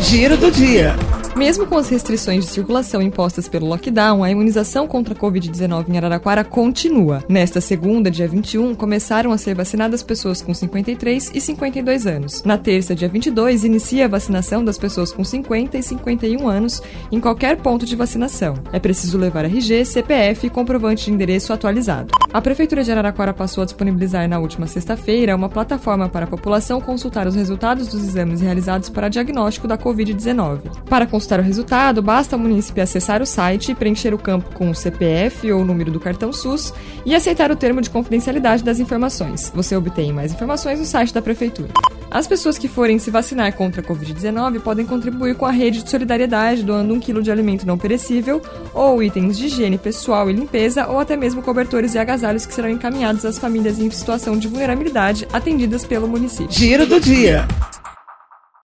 Giro do dia. Mesmo com as restrições de circulação impostas pelo lockdown, a imunização contra a Covid-19 em Araraquara continua. Nesta segunda, dia 21, começaram a ser vacinadas pessoas com 53 e 52 anos. Na terça, dia 22, inicia a vacinação das pessoas com 50 e 51 anos em qualquer ponto de vacinação. É preciso levar RG, CPF e comprovante de endereço atualizado. A Prefeitura de Araraquara passou a disponibilizar na última sexta-feira uma plataforma para a população consultar os resultados dos exames realizados para diagnóstico da Covid-19. Para o resultado, basta o munícipe acessar o site, preencher o campo com o CPF ou o número do cartão SUS e aceitar o termo de confidencialidade das informações. Você obtém mais informações no site da Prefeitura. As pessoas que forem se vacinar contra a Covid-19 podem contribuir com a rede de solidariedade doando um quilo de alimento não perecível ou itens de higiene pessoal e limpeza ou até mesmo cobertores e agasalhos que serão encaminhados às famílias em situação de vulnerabilidade atendidas pelo município. Giro do dia.